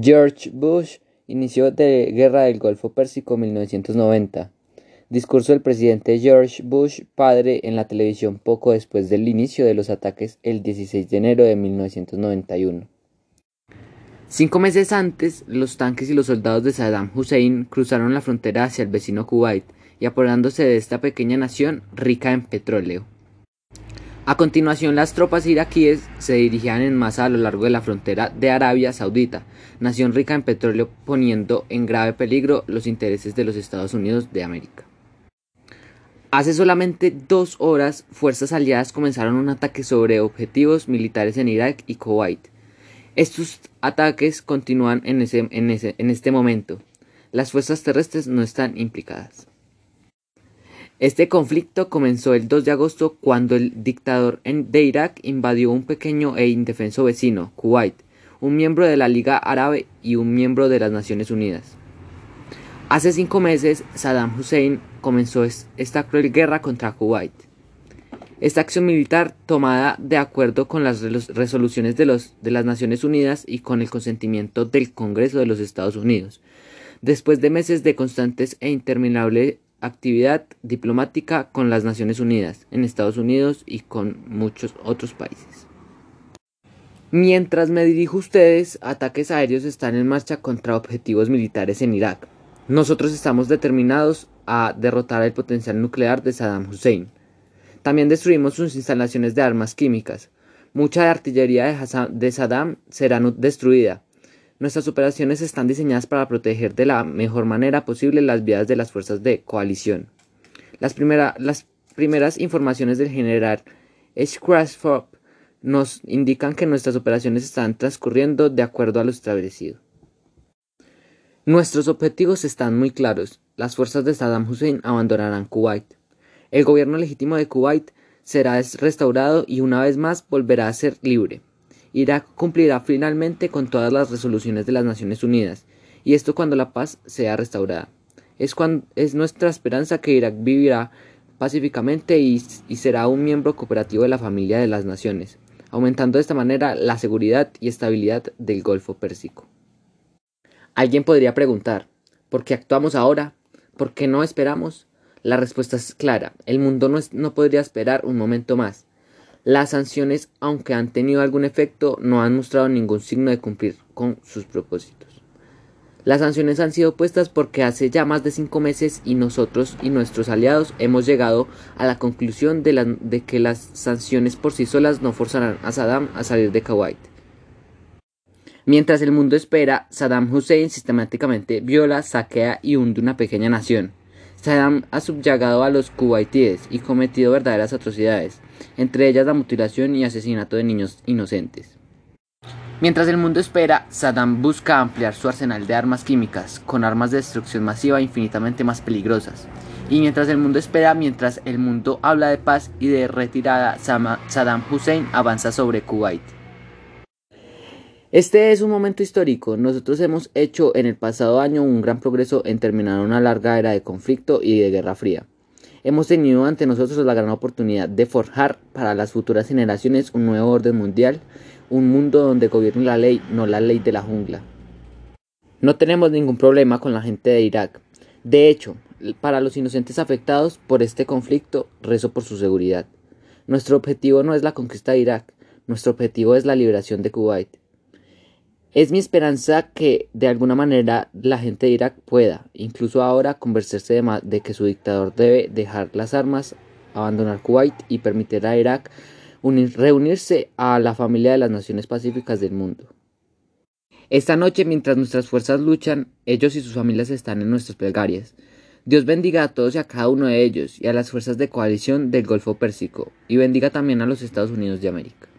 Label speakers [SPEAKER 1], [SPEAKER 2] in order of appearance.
[SPEAKER 1] George Bush inició de Guerra del Golfo Pérsico 1990. Discurso del presidente George Bush padre en la televisión poco después del inicio de los ataques el 16 de enero de 1991. Cinco meses antes, los tanques y los soldados de Saddam Hussein cruzaron la frontera hacia el vecino Kuwait y apoderándose de esta pequeña nación rica en petróleo. A continuación, las tropas iraquíes se dirigían en masa a lo largo de la frontera de Arabia Saudita, nación rica en petróleo, poniendo en grave peligro los intereses de los Estados Unidos de América. Hace solamente dos horas, fuerzas aliadas comenzaron un ataque sobre objetivos militares en Irak y Kuwait. Estos ataques continúan en, en este momento. Las fuerzas terrestres no están implicadas. Este conflicto comenzó el 2 de agosto cuando el dictador de Irak invadió un pequeño e indefenso vecino, Kuwait, un miembro de la Liga Árabe y un miembro de las Naciones Unidas. Hace cinco meses, Saddam Hussein comenzó esta cruel guerra contra Kuwait. Esta acción militar, tomada de acuerdo con las resoluciones de, los, de las Naciones Unidas y con el consentimiento del Congreso de los Estados Unidos, después de meses de constantes e interminables actividad diplomática con las Naciones Unidas, en Estados Unidos y con muchos otros países. Mientras me dirijo a ustedes, ataques aéreos están en marcha contra objetivos militares en Irak. Nosotros estamos determinados a derrotar el potencial nuclear de Saddam Hussein. También destruimos sus instalaciones de armas químicas. Mucha artillería de Saddam será destruida Nuestras operaciones están diseñadas para proteger de la mejor manera posible las vidas de las fuerzas de coalición. Las, primeras informaciones del general Schwarzkopf nos indican que nuestras operaciones están transcurriendo de acuerdo a lo establecido. Nuestros objetivos están muy claros. Las fuerzas de Saddam Hussein abandonarán Kuwait. El gobierno legítimo de Kuwait será restaurado y una vez más volverá a ser libre. Irak cumplirá finalmente con todas las resoluciones de las Naciones Unidas, y esto cuando la paz sea restaurada. Es, cuando, es nuestra esperanza que Irak vivirá pacíficamente y, será un miembro cooperativo de la familia de las naciones, aumentando de esta manera la seguridad y estabilidad del Golfo Pérsico. Alguien podría preguntar, ¿por qué actuamos ahora? ¿Por qué no esperamos? La respuesta es clara, el mundo no, no podría esperar un momento más. Las sanciones, aunque han tenido algún efecto, no han mostrado ningún signo de cumplir con sus propósitos. Las sanciones han sido puestas porque hace ya más de cinco meses y nosotros y nuestros aliados hemos llegado a la conclusión de, de que las sanciones por sí solas no forzarán a Saddam a salir de Kuwait. Mientras el mundo espera, Saddam Hussein sistemáticamente viola, saquea y hunde una pequeña nación. Saddam ha subyugado a los kuwaitíes y cometido verdaderas atrocidades, entre ellas la mutilación y asesinato de niños inocentes. Mientras el mundo espera, Saddam busca ampliar su arsenal de armas químicas, con armas de destrucción masiva infinitamente más peligrosas. Y mientras el mundo espera, mientras el mundo habla de paz y de retirada, Saddam Hussein avanza sobre Kuwait. Este es un momento histórico. Nosotros hemos hecho en el pasado año un gran progreso en terminar una larga era de conflicto y de guerra fría. Hemos tenido ante nosotros la gran oportunidad de forjar para las futuras generaciones un nuevo orden mundial, un mundo donde gobierne la ley, no la ley de la jungla. No tenemos ningún problema con la gente de Irak. De hecho, para los inocentes afectados por este conflicto, rezo por su seguridad. Nuestro objetivo no es la conquista de Irak, nuestro objetivo es la liberación de Kuwait. Es mi esperanza que de alguna manera la gente de Irak pueda, incluso ahora, convencerse de, que su dictador debe dejar las armas, abandonar Kuwait y permitir a Irak reunirse a la familia de las naciones pacíficas del mundo. Esta noche, mientras nuestras fuerzas luchan, ellos y sus familias están en nuestras plegarias. Dios bendiga a todos y a cada uno de ellos y a las fuerzas de coalición del Golfo Pérsico, y bendiga también a los Estados Unidos de América.